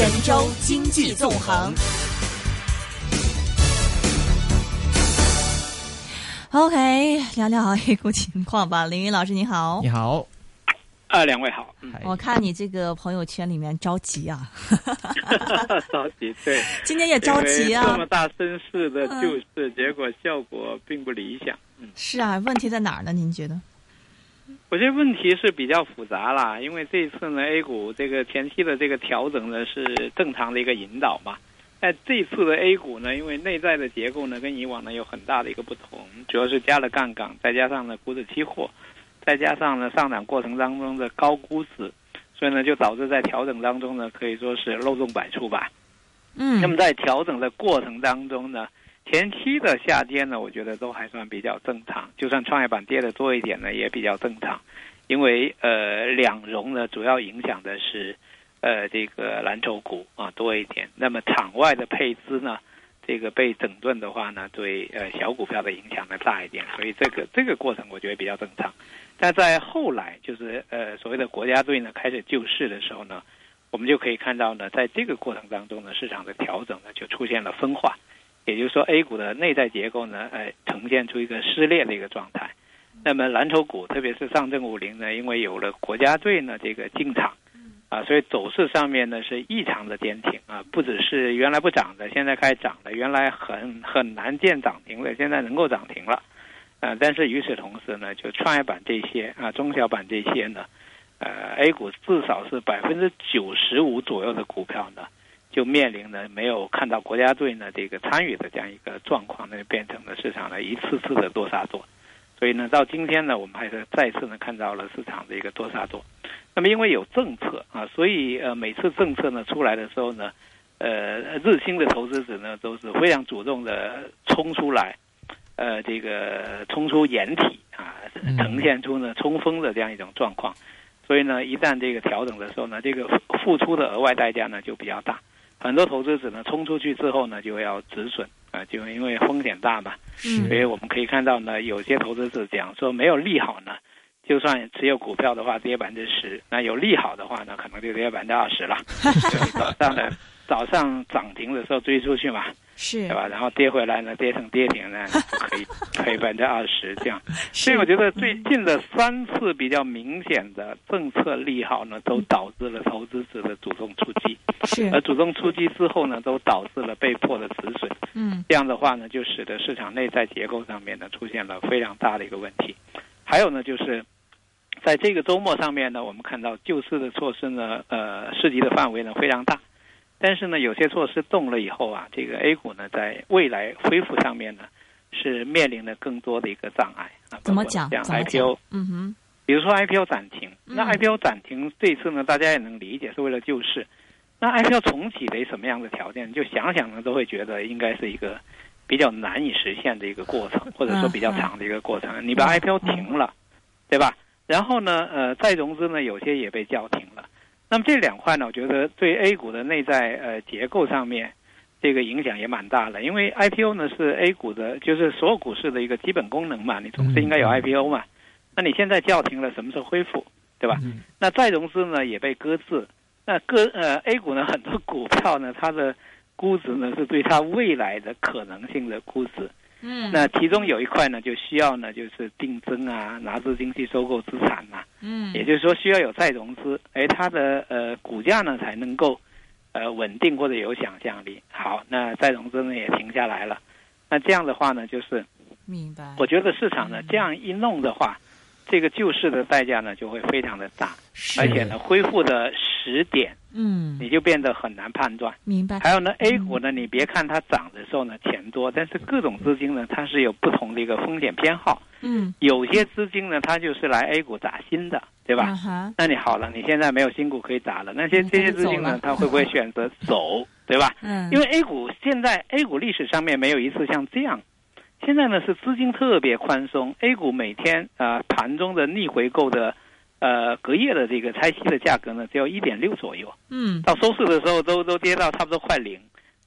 神州经济纵横。OK，聊聊 A 股情况吧。林云老师，你好。你好。啊，两位好。我看你这个朋友圈里面着急啊。着急，对。今天也着急啊。这么大声势的救市，结果效果并不理想。嗯是啊，问题在哪儿呢？您觉得？我觉得问题是比较复杂啦，因为这次呢，A 股这个前期的这个调整呢是正常的一个引导嘛。那这次的 A 股呢，因为内在的结构呢跟以往呢有很大的一个不同，主要是加了杠杆，再加上呢股指期货。再加上呢，上涨过程当中的高估值，所以呢，就导致在调整当中呢，可以说是漏洞百出吧。嗯。那么在调整的过程当中呢，前期的下跌呢，我觉得都还算比较正常。就算创业板跌的多一点呢，也比较正常。因为呃，两融呢，主要影响的是呃这个蓝筹股啊多一点。那么场外的配资呢，这个被整顿的话呢，对呃小股票的影响呢大一点。所以这个这个过程我觉得比较正常。但在后来，就是呃所谓的国家队呢开始救市的时候呢，我们就可以看到呢，在这个过程当中呢，市场的调整呢就出现了分化，也就是说 A 股的内在结构呢，呃呈现出一个撕裂的一个状态。那么蓝筹股，特别是上证五零呢，因为有了国家队呢这个进场，啊，所以走势上面呢是异常的坚挺啊，不只是原来不涨的，现在开始涨了，原来很很难见涨停的，现在能够涨停了。啊，但是与此同时呢，就创业板这些啊，中小板这些呢，呃，A 股至少是百分之九十五左右的股票呢，就面临呢没有看到国家队呢这个参与的这样一个状况，那就变成了市场呢一次次的多杀多，所以呢，到今天呢，我们还是再次呢看到了市场的一个多杀多。那么因为有政策啊，所以呃每次政策呢出来的时候呢，呃，日新的投资者呢都是非常主动的冲出来。呃，这个冲出掩体啊，呈现出呢冲锋的这样一种状况，所以呢，一旦这个调整的时候呢，这个付出的额外代价呢就比较大。很多投资者呢冲出去之后呢，就要止损啊，就因为风险大嘛。所以我们可以看到呢，有些投资者讲说没有利好呢，就算持有股票的话跌百分之十，那有利好的话呢，可能就跌百分之二十了。早上呢，早上涨停的时候追出去嘛。是，对吧？然后跌回来呢，跌成跌停呢，可以 赔百分之二十这样。所以我觉得最近的三次比较明显的政策利好呢，都导致了投资者的主动出击。是，而主动出击之后呢，都导致了被迫的止损。嗯，这样的话呢，就使得市场内在结构上面呢出现了非常大的一个问题。还有呢，就是在这个周末上面呢，我们看到救市的措施呢，呃，涉及的范围呢非常大。但是呢，有些措施动了以后啊，这个 A 股呢，在未来恢复上面呢，是面临了更多的一个障碍啊。怎么讲？讲 IPO，嗯哼。比如说 IPO 暂停，那 IPO 暂停这次呢，大家也能理解是为了救市。那 IPO 重启得什么样的条件？就想想呢，都会觉得应该是一个比较难以实现的一个过程，或者说比较长的一个过程。你把 IPO 停了，对吧？然后呢，呃，再融资呢，有些也被叫停了。那么这两块呢，我觉得对 A 股的内在呃结构上面，这个影响也蛮大的。因为 IPO 呢是 A 股的，就是所有股市的一个基本功能嘛，你总是应该有 IPO 嘛。那你现在叫停了，什么时候恢复，对吧？那再融资呢也被搁置。那搁呃 A 股呢很多股票呢，它的估值呢是对它未来的可能性的估值。嗯，那其中有一块呢，就需要呢，就是定增啊，拿资金去收购资产嘛。嗯，也就是说需要有再融资，哎，它的呃股价呢才能够呃稳定或者有想象力。好，那再融资呢也停下来了。那这样的话呢，就是明白。我觉得市场呢这样一弄的话，这个救市的代价呢就会非常的大，而且呢恢复的时点。嗯，你就变得很难判断。明白。还有呢，A 股呢，你别看它涨的时候呢钱多，但是各种资金呢，它是有不同的一个风险偏好。嗯。有些资金呢，它就是来 A 股砸新的，对吧？那你好了，你现在没有新股可以砸了，那些这些资金呢，它会不会选择走，对吧？嗯。因为 A 股现在 A 股历史上面没有一次像这样，现在呢是资金特别宽松，A 股每天啊盘中的逆回购的。呃，隔夜的这个拆息的价格呢，只有一点六左右。嗯，到收市的时候都都跌到差不多快零，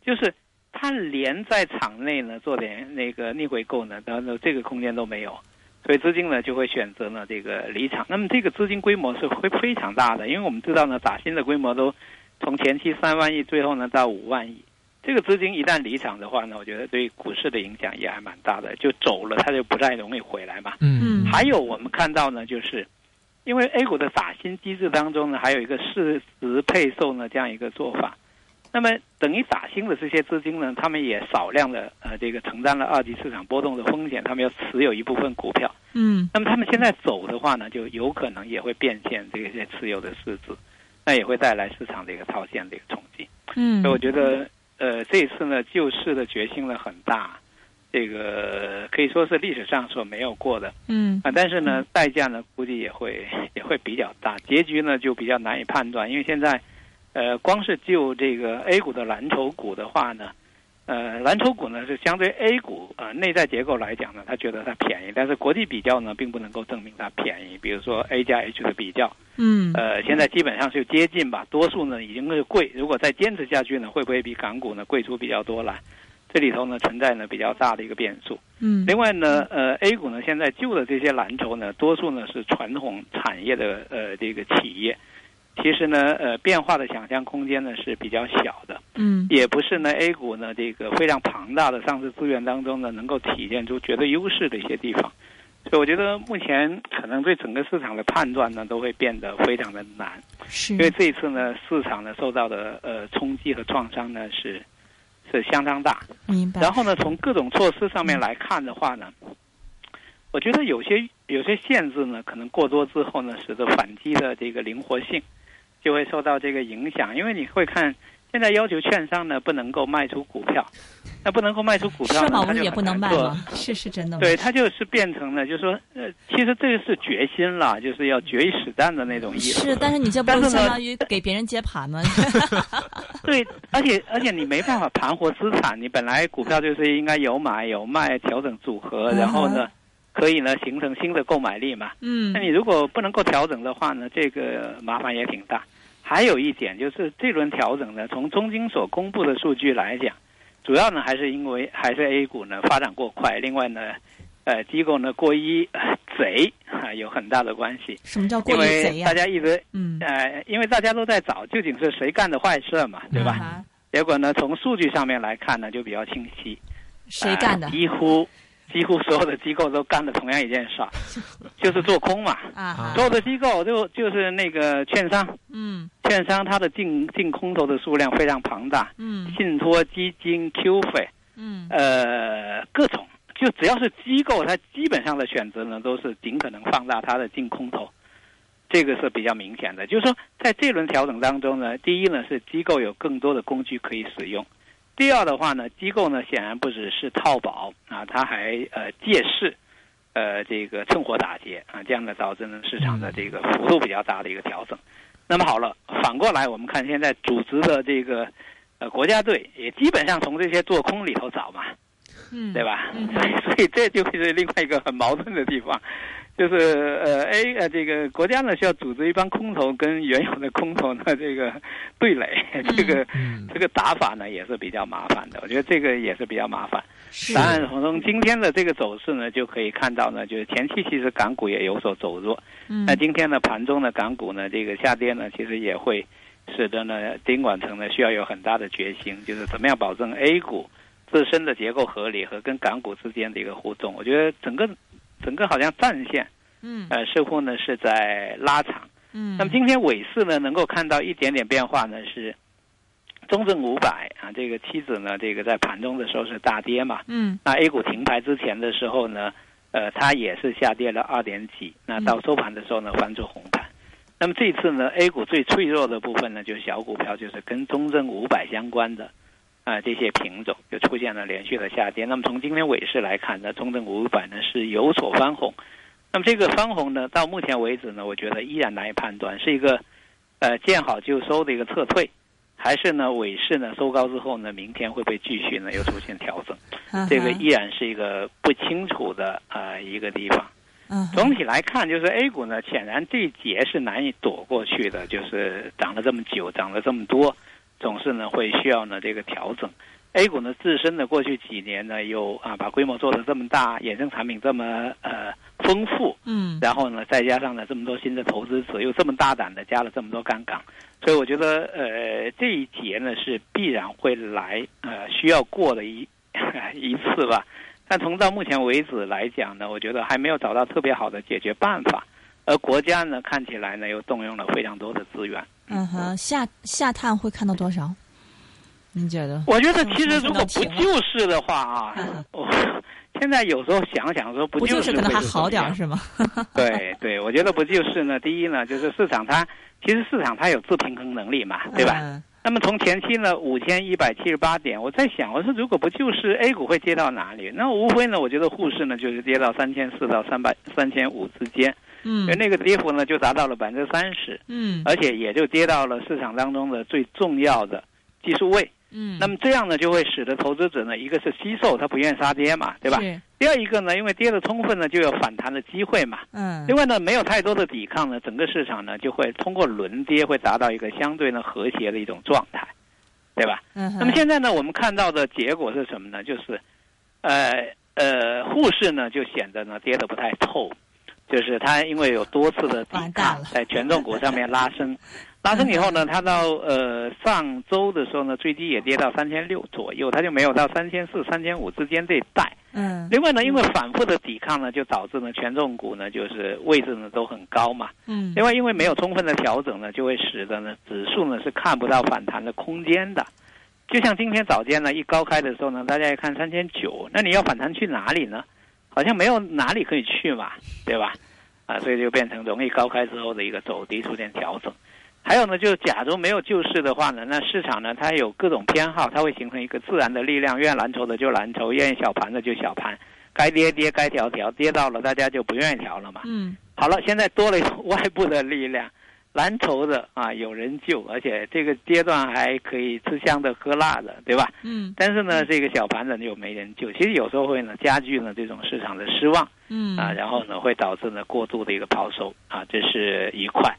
就是它连在场内呢做点那个逆回购呢，然后这个空间都没有，所以资金呢就会选择呢这个离场。那么这个资金规模是会非常大的，因为我们知道呢，打新的规模都从前期三万亿，最后呢到五万亿。这个资金一旦离场的话呢，我觉得对股市的影响也还蛮大的。就走了，它就不太容易回来嘛。嗯还有我们看到呢，就是因为 A 股的打新机制当中呢，还有一个市值配售呢这样一个做法。那么等于打新的这些资金呢，他们也少量的呃这个承担了二级市场波动的风险，他们要持有一部分股票。嗯那么他们现在走的话呢，就有可能也会变现这些持有的市值，那也会带来市场的一个套现的一个冲击。嗯所以我觉得，呃，这次呢，救市的决心呢很大，这个可以说是历史上所没有过的嗯啊。但是呢，代价呢估计也会也会比较大，结局呢就比较难以判断，因为现在，呃，光是就这个 A 股的蓝筹股的话呢。呃，蓝筹股呢是相对 A 股呃内在结构来讲呢，他觉得它便宜，但是国际比较呢并不能够证明它便宜。比如说 A 加 H 的比较，嗯呃，现在基本上是接近吧，多数呢已经是贵。如果再坚持下去呢，会不会比港股呢贵出比较多来？这里头呢存在呢比较大的一个变数。嗯另外呢，呃，A 股呢现在旧的这些蓝筹呢，多数呢是传统产业的呃这个企业，其实呢呃变化的想象空间呢是比较小的，嗯也不是呢 A 股呢这个非常庞大的上市资源当中呢能够体现出绝对优势的一些地方。所以我觉得目前可能对整个市场的判断呢都会变得非常的难。是因为这一次呢，市场呢受到的呃冲击和创伤呢是是相当大。明白。然后呢，从各种措施上面来看的话呢，我觉得有些有些限制呢，可能过多之后呢，使得反击的这个灵活性就会受到这个影响。因为你会看，现在要求券商呢不能够卖出股票，那不能够卖出股票社保，呢它就不是也不能卖吗？是是真的吗？对，它就是变成了，就是说，呃，其实这个是决心了，就是要决一死战的那种意思。是，但是你这不但是相当于给别人接盘吗？对，而且而且你没办法盘活资产，你本来股票就是应该有买有卖，调整组合，然后呢，可以呢形成新的购买力嘛。嗯那你如果不能够调整的话呢，这个麻烦也挺大。还有一点就是这轮调整呢，从中金所公布的数据来讲，主要呢还是因为还是 A 股呢发展过快，另外呢，呃机构呢过于、呃贼啊有很大的关系，什么叫过因于贼呀为大？家一直嗯，呃，因为大家都在找究竟是谁干的坏事嘛，对吧？啊结果呢，从数据上面来看呢，就比较清晰。谁干的呃？几乎几乎所有的机构都干了同样一件事儿，就是做空嘛。所有的机构就就是那个券商，嗯。券商它的净净空头的数量非常庞大，嗯。信托基金、Q 费，嗯。呃，各种，就只要是机构，它基本上的选择呢，都是尽可能放大它的净空头。这个是比较明显的，就是说，在这轮调整当中呢，第一呢是机构有更多的工具可以使用，第二的话呢，机构呢显然不只是套保啊，它还呃借势，呃这个趁火打劫啊，这样呢导致呢市场的这个幅度比较大的一个调整。那么好了，反过来我们看现在组织的这个呃国家队也基本上从这些做空里头找嘛，嗯，对吧？嗯所以 所以这就是另外一个很矛盾的地方，就是呃 A 呃这个国家呢需要组织一帮空头跟原有的空头呢这个对垒，这个 嗯这个打法呢也是比较麻烦的，我觉得这个也是比较麻烦。是当然，从今天的这个走势呢，就可以看到呢，就是前期其实港股也有所走弱，嗯那今天呢盘中的港股呢这个下跌呢，其实也会使得呢监管层呢需要有很大的决心，就是怎么样保证 A 股自身的结构合理和跟港股之间的一个互动。我觉得整个整个好像战线嗯呃似乎呢是在拉长。嗯，那么今天尾市呢能够看到一点点变化呢是。中证五百啊，这个期指呢，这个在盘中的时候是大跌嘛，嗯那 A 股停牌之前的时候呢，呃，它也是下跌了二点几。那到收盘的时候呢，翻出红盘。那么这次呢，A 股最脆弱的部分呢，就是小股票，就是跟中证五百相关的啊、这些品种就出现了连续的下跌。那么从今天尾市来看呢，中证五百呢是有所翻红。那么这个翻红呢，到目前为止呢，我觉得依然难以判断是一个呃见好就收的一个撤退，还是呢尾市呢收高之后呢，明天会不会继续呢又出现调整？这个依然是一个不清楚的呃一个地方。总体来看，就是 A 股呢，显然这一劫是难以躲过去的，就是涨了这么久，涨了这么多，总是呢会需要呢这个调整。A 股呢自身的过去几年呢有啊把规模做得这么大，衍生产品这么呃丰富，嗯，然后呢再加上呢这么多新的投资者，又这么大胆的加了这么多杠杆，所以我觉得呃这一节呢是必然会来呃需要过的一 一次吧。但从到目前为止来讲呢，我觉得还没有找到特别好的解决办法，而国家呢看起来呢又动用了非常多的资源。嗯哼，下下探会看到多少？你觉得？我觉得其实如果不救市的话啊，我 现在有时候想想说不救市可能还好点是吗？对对，我觉得不救市呢，第一呢就是市场它其实市场它有自平衡能力嘛，对吧？那么从前期呢五千一百七十八点，我在想，我说如果不救市，A 股会跌到哪里？那无非呢，我觉得沪市呢就是跌到三千四到三百三千五之间，嗯，那个跌幅呢就达到了百分之三十，嗯，而且也就跌到了市场当中的最重要的技术位。嗯，那么这样呢，就会使得投资者呢，一个是惜售，他不愿意杀跌嘛，对吧？第二一个呢，因为跌的充分呢，就有反弹的机会嘛。嗯。另外呢，没有太多的抵抗呢，整个市场呢就会通过轮跌，会达到一个相对呢和谐的一种状态，对吧？嗯。那么现在呢，我们看到的结果是什么呢？就是，呃呃，沪市呢就显得呢跌得不太透，就是它因为有多次的抵抗，在权重股上面拉升。拉升以后呢，它到呃上周的时候呢，最低也跌到三千六左右，它就没有到三千四、三千五之间这一带。嗯。另外呢，因为反复的抵抗呢，就导致呢权重股呢就是位置呢都很高嘛。嗯。另外，因为没有充分的调整呢，就会使得呢指数呢是看不到反弹的空间的。就像今天早间呢一高开的时候呢，大家一看三千九，那你要反弹去哪里呢？好像没有哪里可以去嘛，对吧？啊，所以就变成容易高开之后的一个走低出现调整。还有呢，就是假如没有救市的话呢，那市场呢它有各种偏好，它会形成一个自然的力量，愿意蓝筹的就蓝筹，愿意小盘的就小盘，该跌跌该调调，跌到了大家就不愿意调了嘛。嗯。好了，现在多了 外部的力量，蓝筹的啊有人救，而且这个阶段还可以吃香的喝辣的，对吧？嗯。但是呢，这个小盘的就没人救，其实有时候会呢加剧呢这种市场的失望。嗯。啊，然后呢会导致呢过度的一个抛售啊，这是一块。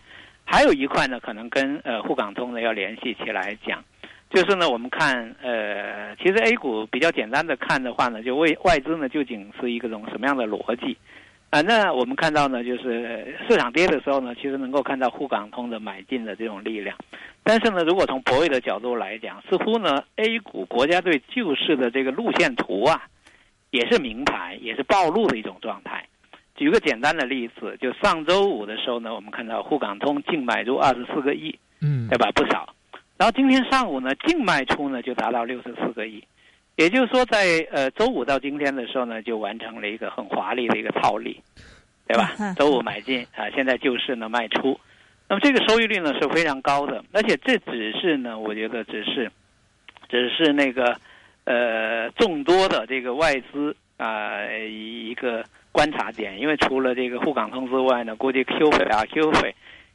还有一块呢，可能跟呃沪港通呢要联系起来讲，就是呢，我们看呃，其实 A 股比较简单的看的话呢，就为外资呢究竟是一个种什么样的逻辑啊？那我们看到呢，就是市场跌的时候呢，其实能够看到沪港通的买进的这种力量，但是呢，如果从博弈的角度来讲，似乎呢 A 股国家队救市的这个路线图啊，也是明牌，也是暴露的一种状态。举个简单的例子，就上周五的时候呢，我们看到沪港通净买入二十四个亿，嗯，对吧？不少。然后今天上午呢，净卖出呢就达到六十四个亿，也就是说，在呃周五到今天的时候呢，就完成了一个很华丽的一个套利，对吧？周五买进啊，现在就是呢卖出，那么这个收益率呢是非常高的，而且这只是呢，我觉得只是，只是那个呃众多的这个外资啊一个。观察点，因为除了这个沪港通之外呢，估计 Q 费啊 Q 费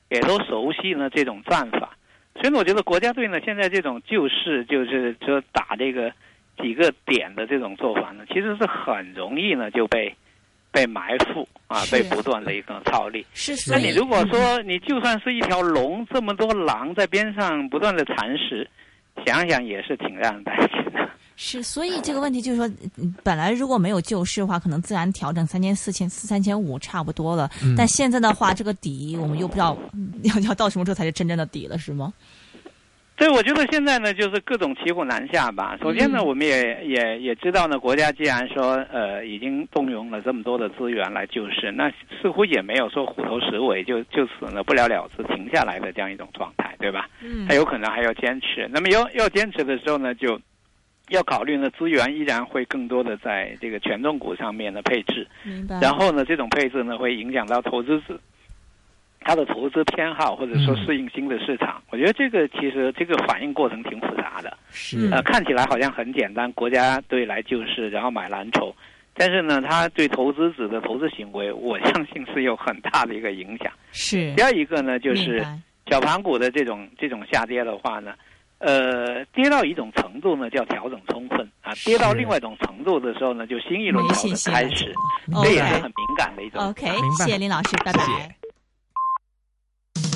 也都熟悉呢这种战法，所以我觉得国家队呢现在这种救市就是说打这个几个点的这种做法呢，其实是很容易呢就被被埋伏啊，被不断的一个套利。是，那你如果说你就算是一条龙，这么多狼在边上不断的蚕食，想想也是挺让人担心的。是，所以这个问题就是说，本来如果没有救市的话，可能自然调整三千四千四三千五差不多了。但现在的话，这个底我们又不知道要要到什么时候才是真正的底了，是吗？对，我觉得现在呢，就是各种骑虎难下吧。首先呢，我们也也也知道呢，国家既然说呃已经动用了这么多的资源来救市，那似乎也没有说虎头蛇尾就就此呢不了了之停下来的这样一种状态，对吧？嗯，他有可能还要坚持。那么要要坚持的时候呢，就。要考虑呢，资源依然会更多的在这个权重股上面的配置，明白。然后呢，这种配置呢会影响到投资者他的投资偏好，或者说适应新的市场。我觉得这个其实这个反应过程挺复杂的。是呃，看起来好像很简单，国家队来救市，然后买蓝筹，但是呢，它对投资者的投资行为，我相信是有很大的一个影响。是。第二一个呢，就是小盘股的这种这种下跌的话呢。呃，跌到一种程度呢，叫调整充分啊；跌到另外一种程度的时候呢，就新一轮调整开始，这也是很敏感的一种。OK，谢谢林老师，拜拜。